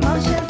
冒险